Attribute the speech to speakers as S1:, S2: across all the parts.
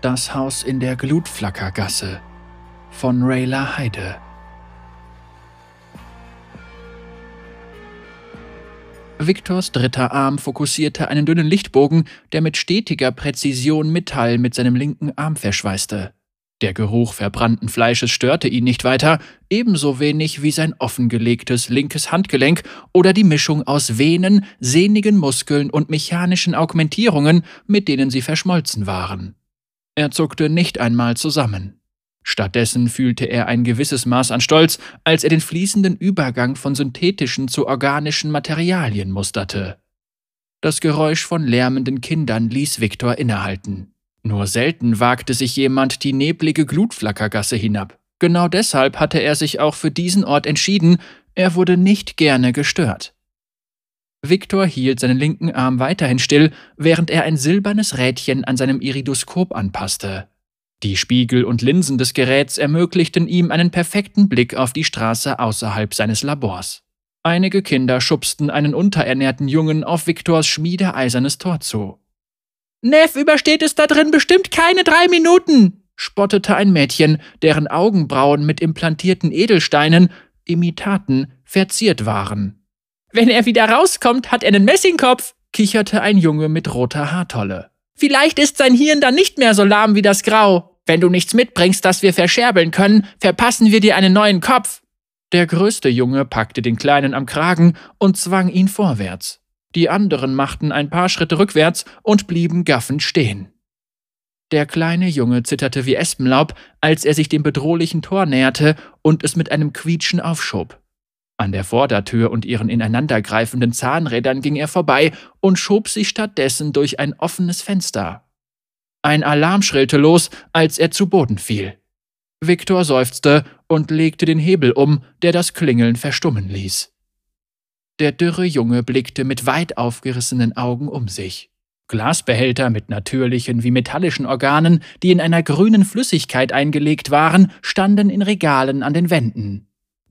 S1: Das Haus in der Glutflackergasse von Rayla Heide. Victors dritter Arm fokussierte einen dünnen Lichtbogen, der mit stetiger Präzision Metall mit seinem linken Arm verschweißte. Der Geruch verbrannten Fleisches störte ihn nicht weiter, ebenso wenig wie sein offengelegtes linkes Handgelenk oder die Mischung aus Venen, sehnigen Muskeln und mechanischen Augmentierungen, mit denen sie verschmolzen waren. Er zuckte nicht einmal zusammen. Stattdessen fühlte er ein gewisses Maß an Stolz, als er den fließenden Übergang von synthetischen zu organischen Materialien musterte. Das Geräusch von lärmenden Kindern ließ Viktor innehalten. Nur selten wagte sich jemand die neblige Glutflackergasse hinab. Genau deshalb hatte er sich auch für diesen Ort entschieden, er wurde nicht gerne gestört. Viktor hielt seinen linken Arm weiterhin still, während er ein silbernes Rädchen an seinem Iridoskop anpasste. Die Spiegel und Linsen des Geräts ermöglichten ihm einen perfekten Blick auf die Straße außerhalb seines Labors. Einige Kinder schubsten einen unterernährten Jungen auf Viktors schmiedeeisernes Tor zu. Neff übersteht es da drin bestimmt keine drei Minuten, spottete ein Mädchen, deren Augenbrauen mit implantierten Edelsteinen, Imitaten, verziert waren. Wenn er wieder rauskommt, hat er einen Messingkopf, kicherte ein Junge mit roter Haartolle. Vielleicht ist sein Hirn dann nicht mehr so lahm wie das Grau. Wenn du nichts mitbringst, das wir verscherbeln können, verpassen wir dir einen neuen Kopf. Der größte Junge packte den Kleinen am Kragen und zwang ihn vorwärts. Die anderen machten ein paar Schritte rückwärts und blieben gaffend stehen. Der kleine Junge zitterte wie Espenlaub, als er sich dem bedrohlichen Tor näherte und es mit einem Quietschen aufschob. An der Vordertür und ihren ineinandergreifenden Zahnrädern ging er vorbei und schob sich stattdessen durch ein offenes Fenster. Ein Alarm schrillte los, als er zu Boden fiel. Viktor seufzte und legte den Hebel um, der das Klingeln verstummen ließ. Der dürre Junge blickte mit weit aufgerissenen Augen um sich. Glasbehälter mit natürlichen wie metallischen Organen, die in einer grünen Flüssigkeit eingelegt waren, standen in Regalen an den Wänden.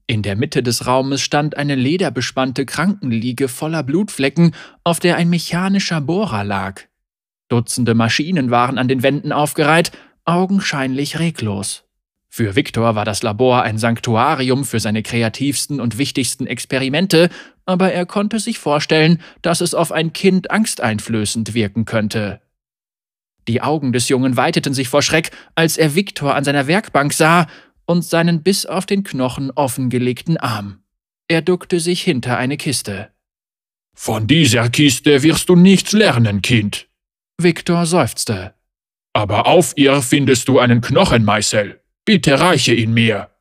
S1: In der Mitte des Raumes stand eine lederbespannte Krankenliege voller Blutflecken, auf der ein mechanischer Bohrer lag. Dutzende Maschinen waren an den Wänden aufgereiht, augenscheinlich reglos. Für Viktor war das Labor ein Sanktuarium für seine kreativsten und wichtigsten Experimente, aber er konnte sich vorstellen, dass es auf ein Kind angsteinflößend wirken könnte. Die Augen des Jungen weiteten sich vor Schreck, als er Viktor an seiner Werkbank sah und seinen bis auf den Knochen offengelegten Arm. Er duckte sich hinter eine Kiste.
S2: Von dieser Kiste wirst du nichts lernen, Kind.
S1: Viktor seufzte.
S2: Aber auf ihr findest du einen Knochenmeißel. Bitte reiche ihn mir.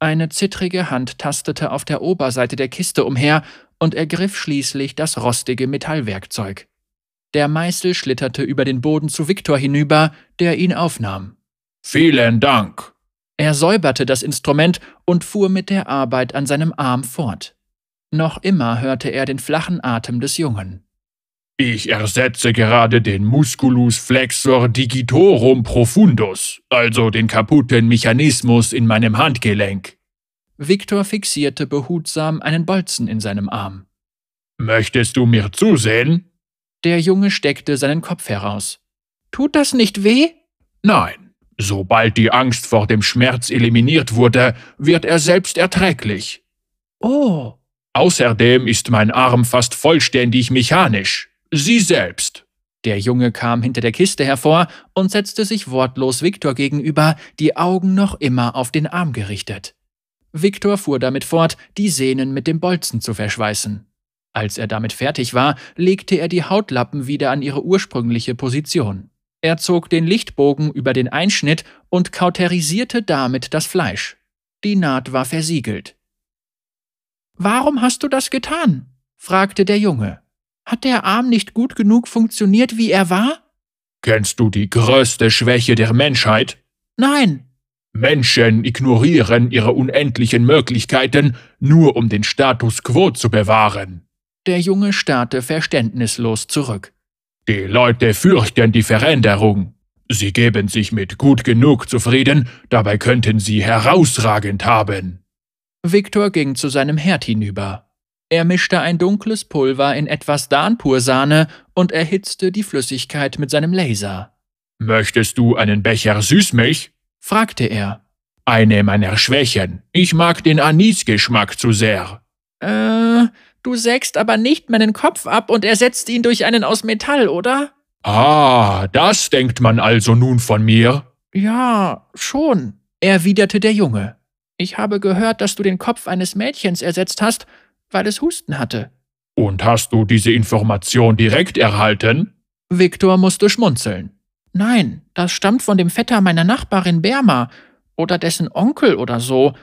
S1: Eine zittrige Hand tastete auf der Oberseite der Kiste umher und ergriff schließlich das rostige Metallwerkzeug. Der Meißel schlitterte über den Boden zu Viktor hinüber, der ihn aufnahm.
S2: Vielen Dank.
S1: Er säuberte das Instrument und fuhr mit der Arbeit an seinem Arm fort. Noch immer hörte er den flachen Atem des Jungen.
S2: Ich ersetze gerade den Musculus flexor digitorum profundus, also den kaputten Mechanismus in meinem Handgelenk.
S1: Viktor fixierte behutsam einen Bolzen in seinem Arm.
S2: Möchtest du mir zusehen?
S1: Der Junge steckte seinen Kopf heraus. Tut das nicht weh?
S2: Nein. Sobald die Angst vor dem Schmerz eliminiert wurde, wird er selbst erträglich.
S1: Oh.
S2: Außerdem ist mein Arm fast vollständig mechanisch. Sie selbst.
S1: Der Junge kam hinter der Kiste hervor und setzte sich wortlos Viktor gegenüber, die Augen noch immer auf den Arm gerichtet. Viktor fuhr damit fort, die Sehnen mit dem Bolzen zu verschweißen. Als er damit fertig war, legte er die Hautlappen wieder an ihre ursprüngliche Position. Er zog den Lichtbogen über den Einschnitt und kauterisierte damit das Fleisch. Die Naht war versiegelt. Warum hast du das getan? fragte der Junge. Hat der Arm nicht gut genug funktioniert, wie er war?
S2: Kennst du die größte Schwäche der Menschheit?
S1: Nein.
S2: Menschen ignorieren ihre unendlichen Möglichkeiten, nur um den Status quo zu bewahren.
S1: Der Junge starrte verständnislos zurück.
S2: Die Leute fürchten die Veränderung. Sie geben sich mit gut genug zufrieden, dabei könnten sie herausragend haben.
S1: Viktor ging zu seinem Herd hinüber. Er mischte ein dunkles Pulver in etwas Darnpursahne und erhitzte die Flüssigkeit mit seinem Laser.
S2: Möchtest du einen Becher Süßmilch?
S1: fragte er.
S2: Eine meiner Schwächen. Ich mag den Anisgeschmack zu sehr.
S1: Äh, du sägst aber nicht meinen Kopf ab und ersetzt ihn durch einen aus Metall, oder?
S2: Ah, das denkt man also nun von mir?
S1: Ja, schon, erwiderte der Junge. Ich habe gehört, dass du den Kopf eines Mädchens ersetzt hast, weil es Husten hatte.
S2: Und hast du diese Information direkt erhalten?
S1: Viktor musste schmunzeln. Nein, das stammt von dem Vetter meiner Nachbarin Berma oder dessen Onkel oder so,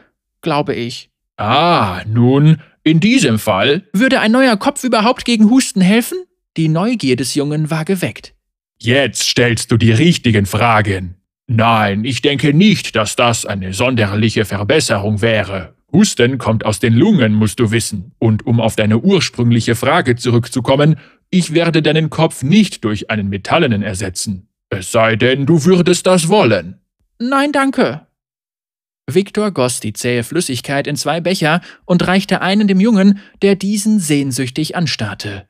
S1: glaube ich.
S2: Ah, nun, in diesem Fall.
S1: Würde ein neuer Kopf überhaupt gegen Husten helfen? Die Neugier des Jungen war geweckt.
S2: Jetzt stellst du die richtigen Fragen. Nein, ich denke nicht, dass das eine sonderliche Verbesserung wäre. Husten kommt aus den Lungen, musst du wissen. Und um auf deine ursprüngliche Frage zurückzukommen, ich werde deinen Kopf nicht durch einen metallenen ersetzen. Es sei denn, du würdest das wollen.
S1: Nein, danke. Viktor goss die zähe Flüssigkeit in zwei Becher und reichte einen dem Jungen, der diesen sehnsüchtig anstarrte.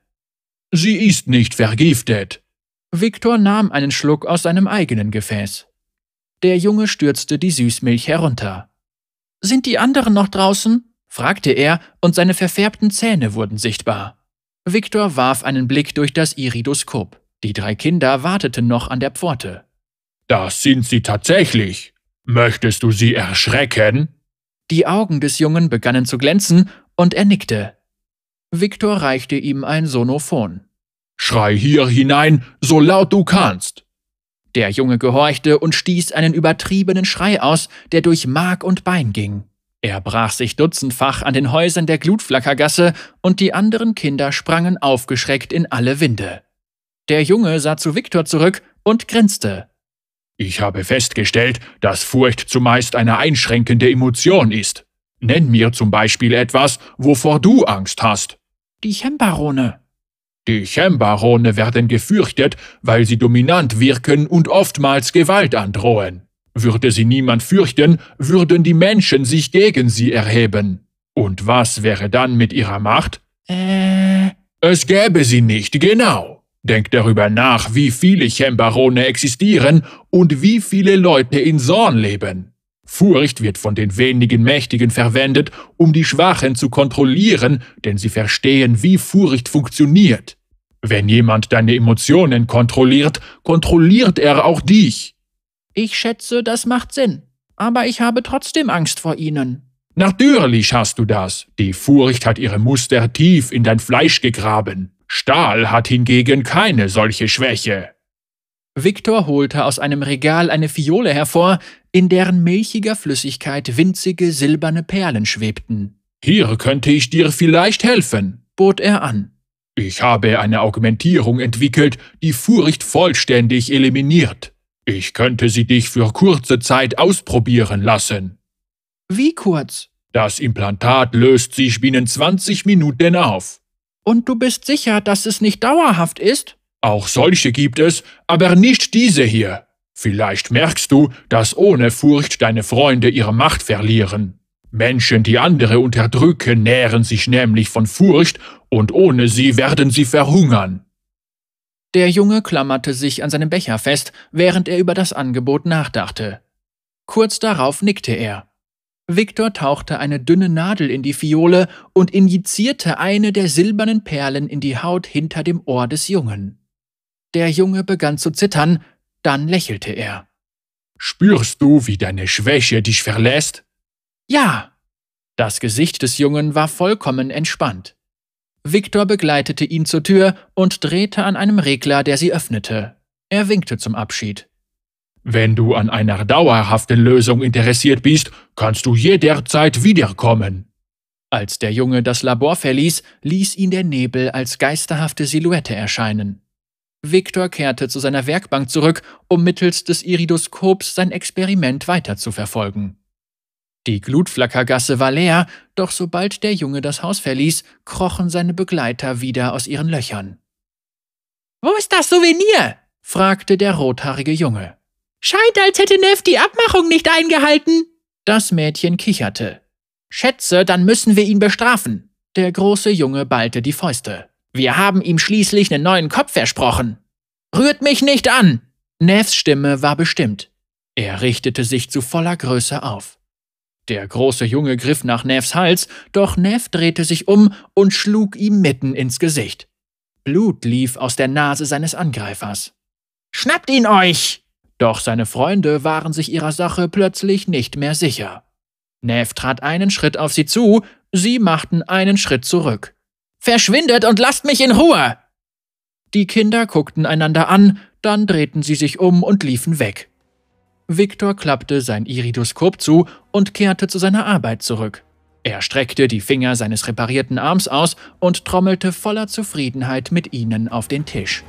S2: Sie ist nicht vergiftet.
S1: Viktor nahm einen Schluck aus seinem eigenen Gefäß. Der Junge stürzte die Süßmilch herunter. Sind die anderen noch draußen? fragte er, und seine verfärbten Zähne wurden sichtbar. Viktor warf einen Blick durch das Iridoskop. Die drei Kinder warteten noch an der Pforte.
S2: Das sind sie tatsächlich. Möchtest du sie erschrecken?
S1: Die Augen des Jungen begannen zu glänzen, und er nickte. Viktor reichte ihm ein Sonophon.
S2: Schrei hier hinein, so laut du kannst.
S1: Der Junge gehorchte und stieß einen übertriebenen Schrei aus, der durch Mark und Bein ging. Er brach sich dutzendfach an den Häusern der Glutflackergasse, und die anderen Kinder sprangen aufgeschreckt in alle Winde. Der Junge sah zu Viktor zurück und grinste.
S2: Ich habe festgestellt, dass Furcht zumeist eine einschränkende Emotion ist. Nenn mir zum Beispiel etwas, wovor du Angst hast.
S1: Die Chembarone.
S2: Die Chembarone werden gefürchtet, weil sie dominant wirken und oftmals Gewalt androhen. Würde sie niemand fürchten, würden die Menschen sich gegen sie erheben. Und was wäre dann mit ihrer Macht?
S1: Äh.
S2: Es gäbe sie nicht, genau. Denk darüber nach, wie viele Chembarone existieren und wie viele Leute in Sorn leben. Furcht wird von den wenigen Mächtigen verwendet, um die Schwachen zu kontrollieren, denn sie verstehen, wie Furcht funktioniert. Wenn jemand deine Emotionen kontrolliert, kontrolliert er auch dich.
S1: Ich schätze, das macht Sinn. Aber ich habe trotzdem Angst vor ihnen.
S2: Natürlich hast du das. Die Furcht hat ihre Muster tief in dein Fleisch gegraben. Stahl hat hingegen keine solche Schwäche.
S1: Viktor holte aus einem Regal eine Fiole hervor, in deren milchiger Flüssigkeit winzige silberne Perlen schwebten.
S2: Hier könnte ich dir vielleicht helfen,
S1: bot er an.
S2: Ich habe eine Augmentierung entwickelt, die Furcht vollständig eliminiert. Ich könnte sie dich für kurze Zeit ausprobieren lassen.
S1: Wie kurz?
S2: Das Implantat löst sich binnen 20 Minuten auf.
S1: Und du bist sicher, dass es nicht dauerhaft ist?
S2: Auch solche gibt es, aber nicht diese hier. Vielleicht merkst du, dass ohne Furcht deine Freunde ihre Macht verlieren. Menschen, die andere unterdrücken, nähren sich nämlich von Furcht, und ohne sie werden sie verhungern.
S1: Der Junge klammerte sich an seinem Becher fest, während er über das Angebot nachdachte. Kurz darauf nickte er. Viktor tauchte eine dünne Nadel in die Fiole und injizierte eine der silbernen Perlen in die Haut hinter dem Ohr des Jungen. Der Junge begann zu zittern, dann lächelte er.
S2: Spürst du, wie deine Schwäche dich verlässt?
S1: Ja. Das Gesicht des Jungen war vollkommen entspannt. Viktor begleitete ihn zur Tür und drehte an einem Regler, der sie öffnete. Er winkte zum Abschied.
S2: Wenn du an einer dauerhaften Lösung interessiert bist, kannst du jederzeit wiederkommen.
S1: Als der Junge das Labor verließ, ließ ihn der Nebel als geisterhafte Silhouette erscheinen. Viktor kehrte zu seiner Werkbank zurück, um mittels des Iridoskops sein Experiment weiterzuverfolgen. Die Glutflackergasse war leer, doch sobald der Junge das Haus verließ, krochen seine Begleiter wieder aus ihren Löchern. Wo ist das Souvenir? fragte der rothaarige Junge. Scheint, als hätte Neff die Abmachung nicht eingehalten. Das Mädchen kicherte. Schätze, dann müssen wir ihn bestrafen. Der große Junge ballte die Fäuste. Wir haben ihm schließlich einen neuen Kopf versprochen. Rührt mich nicht an! Nevs Stimme war bestimmt. Er richtete sich zu voller Größe auf. Der große Junge griff nach Nevs Hals, doch Nev drehte sich um und schlug ihm mitten ins Gesicht. Blut lief aus der Nase seines Angreifers. Schnappt ihn euch! Doch seine Freunde waren sich ihrer Sache plötzlich nicht mehr sicher. Nev trat einen Schritt auf sie zu, sie machten einen Schritt zurück. Verschwindet und lasst mich in Ruhe! Die Kinder guckten einander an, dann drehten sie sich um und liefen weg. Viktor klappte sein Iridoskop zu und kehrte zu seiner Arbeit zurück. Er streckte die Finger seines reparierten Arms aus und trommelte voller Zufriedenheit mit ihnen auf den Tisch.